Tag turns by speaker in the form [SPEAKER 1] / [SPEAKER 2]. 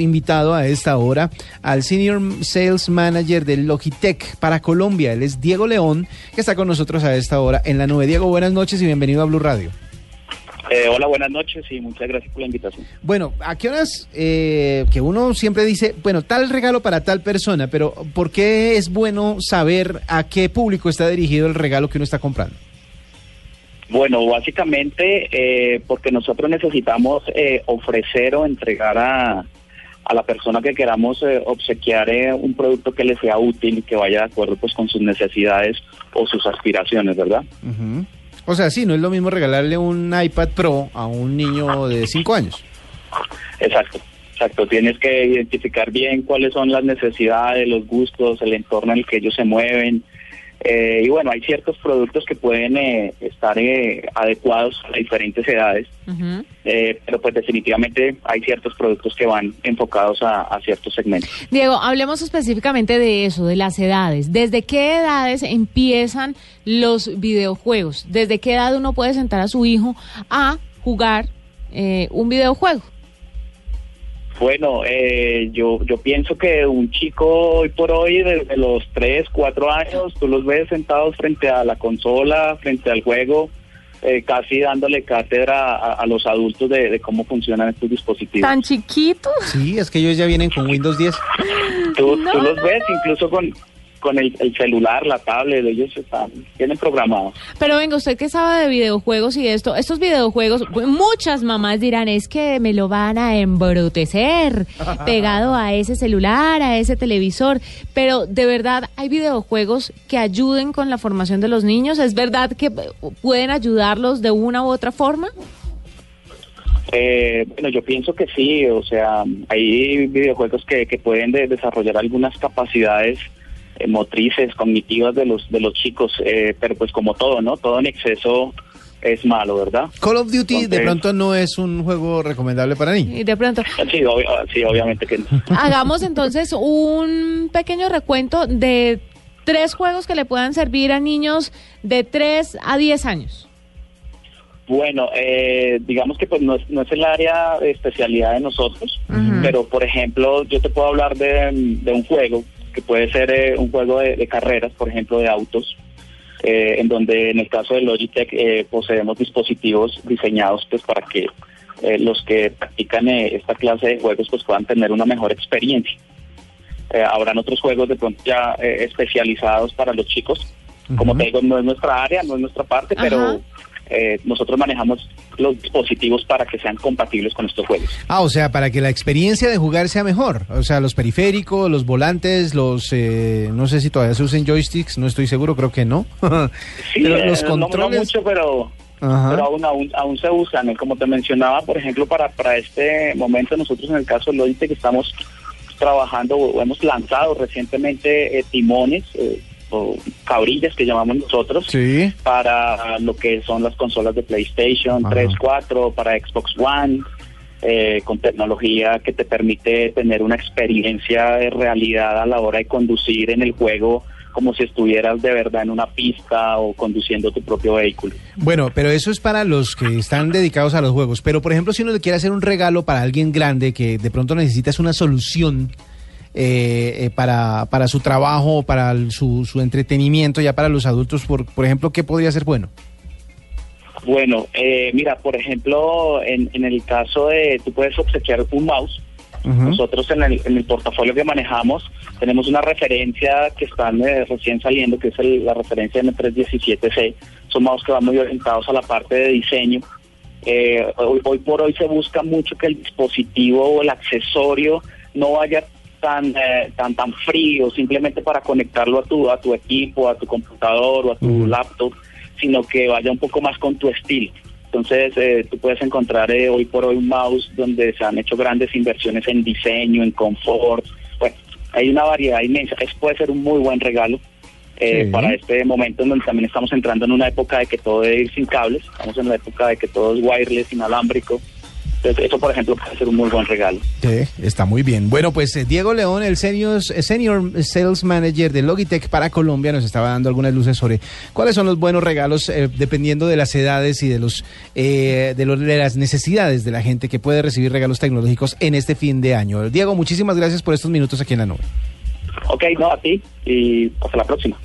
[SPEAKER 1] Invitado a esta hora al Senior Sales Manager de Logitech para Colombia. Él es Diego León, que está con nosotros a esta hora en la nube. Diego, buenas noches y bienvenido a Blue Radio.
[SPEAKER 2] Eh, hola, buenas noches y muchas gracias por la invitación.
[SPEAKER 1] Bueno, ¿a qué horas eh, que uno siempre dice, bueno, tal regalo para tal persona, pero ¿por qué es bueno saber a qué público está dirigido el regalo que uno está comprando?
[SPEAKER 2] Bueno, básicamente eh, porque nosotros necesitamos eh, ofrecer o entregar a, a la persona que queramos eh, obsequiar eh, un producto que le sea útil y que vaya de acuerdo pues con sus necesidades o sus aspiraciones, ¿verdad?
[SPEAKER 1] O sea, sí, no es lo mismo regalarle un iPad Pro a un niño de 5 años.
[SPEAKER 2] Exacto, exacto. Tienes que identificar bien cuáles son las necesidades, los gustos, el entorno en el que ellos se mueven. Eh, y bueno, hay ciertos productos que pueden eh, estar eh, adecuados a diferentes edades, eh, pero pues definitivamente hay ciertos productos que van enfocados a, a ciertos segmentos.
[SPEAKER 3] Diego, hablemos específicamente de eso, de las edades. ¿Desde qué edades empiezan los videojuegos? ¿Desde qué edad uno puede sentar a su hijo a jugar eh, un videojuego?
[SPEAKER 2] Bueno, eh, yo, yo pienso que un chico hoy por hoy, desde los 3, 4 años, tú los ves sentados frente a la consola, frente al juego, eh, casi dándole cátedra a, a los adultos de, de cómo funcionan estos dispositivos.
[SPEAKER 3] ¿Tan chiquito?
[SPEAKER 1] Sí, es que ellos ya vienen con Windows 10.
[SPEAKER 2] Tú,
[SPEAKER 3] No,
[SPEAKER 2] tú los ves incluso con, con el, el celular, la tablet, ellos están, tienen programado.
[SPEAKER 3] Pero venga, usted que sabe de videojuegos y esto, estos videojuegos, muchas mamás dirán, es que me lo van a embrutecer pegado a ese celular, a ese televisor. Pero de verdad, ¿hay videojuegos que ayuden con la formación de los niños? ¿Es verdad que pueden ayudarlos de una u otra forma?
[SPEAKER 2] Eh, bueno, yo pienso que sí, o sea, hay videojuegos que, que pueden de- desarrollar algunas capacidades eh, motrices, cognitivas de los de los chicos, eh, pero pues como todo, ¿no? Todo en exceso es malo, ¿verdad?
[SPEAKER 1] Call of Duty de pronto no es un juego recomendable para niños.
[SPEAKER 3] Y de pronto,
[SPEAKER 2] Sí, obvio- sí obviamente que no.
[SPEAKER 3] hagamos entonces un pequeño recuento de tres juegos que le puedan servir a niños de 3 a 10 años.
[SPEAKER 2] Bueno, eh, digamos que pues no es, no es el área de especialidad de nosotros, pero por ejemplo yo te puedo hablar de, de un juego que puede ser eh, un juego de, de carreras, por ejemplo de autos, eh, en donde en el caso de Logitech eh, poseemos dispositivos diseñados pues para que eh, los que practican eh, esta clase de juegos pues puedan tener una mejor experiencia. Habrán otros juegos de pronto ya especializados para los chicos. Como
[SPEAKER 1] Ujú.
[SPEAKER 2] te digo, no es nuestra área, no es nuestra parte,
[SPEAKER 3] Ajá.
[SPEAKER 2] pero eh, nosotros manejamos los dispositivos para que sean compatibles con estos juegos.
[SPEAKER 1] Ah, o sea, para que la experiencia de jugar sea mejor. O sea, los periféricos, los volantes, los... eh, no sé si todavía se usan joysticks, no estoy seguro, creo que no.
[SPEAKER 2] Sí,
[SPEAKER 1] Pero
[SPEAKER 2] eh,
[SPEAKER 1] los
[SPEAKER 2] no- no,
[SPEAKER 1] controles...
[SPEAKER 2] mucho, pero,
[SPEAKER 1] Ajá.
[SPEAKER 2] pero aún, aún, aún se usan. Eh, Como te mencionaba, por ejemplo, para, para este momento, nosotros en el caso de Logitech estamos trabajando o hemos lanzado recientemente eh, timones eh, o cabrillas que llamamos nosotros.
[SPEAKER 1] Sí.
[SPEAKER 2] para lo que son las consolas de PlayStation
[SPEAKER 1] Ajá.
[SPEAKER 2] 3, 4, para Xbox One, eh, con tecnología que te permite tener una experiencia de realidad a la hora de conducir en el juego como si estuvieras de verdad en una pista o conduciendo tu propio vehículo.
[SPEAKER 1] Bueno, pero eso es para los que están dedicados a los juegos. Pero, por ejemplo, si uno le quiere hacer un regalo para alguien grande que de pronto necesitas una solución eh, eh, para, para su trabajo, para el- su, su entretenimiento, ya para los adultos, por, por ejemplo, ¿qué podría ser bueno?
[SPEAKER 2] Bueno, eh, mira, por ejemplo, en, en el caso de, tú puedes obsequiar un mouse. Nosotros en el, en el portafolio que manejamos tenemos una referencia que están eh, recién saliendo, que es el- la referencia M317C. Son mouse que van muy orientados a la parte de diseño. Eh, hoy, hoy por hoy se busca mucho que el dispositivo o el accesorio no vaya tan eh, tan tan frío simplemente para conectarlo a tu a tu equipo, a tu computador o a tu laptop, sino que vaya un poco más con tu estilo. Entonces, eh, tú puedes encontrar eh, hoy por hoy un mouse donde se han hecho grandes inversiones en diseño, en confort. Bueno, hay una variedad inmensa. Eso puede ser un muy buen regalo eh,
[SPEAKER 1] Sí.
[SPEAKER 2] para este momento en donde también estamos entrando en una época de que todo debe ir sin cables. Estamos en la época de que todo es wireless, inalámbrico. Entonces, eso, por ejemplo, puede ser un muy buen regalo.
[SPEAKER 1] Sí, está muy bien. Bueno, pues eh, Diego León, el senior, eh, senior Sales Manager de Logitech para Colombia, nos estaba dando algunas luces sobre cuáles son los buenos regalos eh, dependiendo de las edades y de los, eh, de los de las necesidades de la gente que puede recibir regalos tecnológicos en este fin de año. Diego, muchísimas gracias por estos minutos aquí en la nube.
[SPEAKER 2] Ok, no, a ti y hasta la próxima.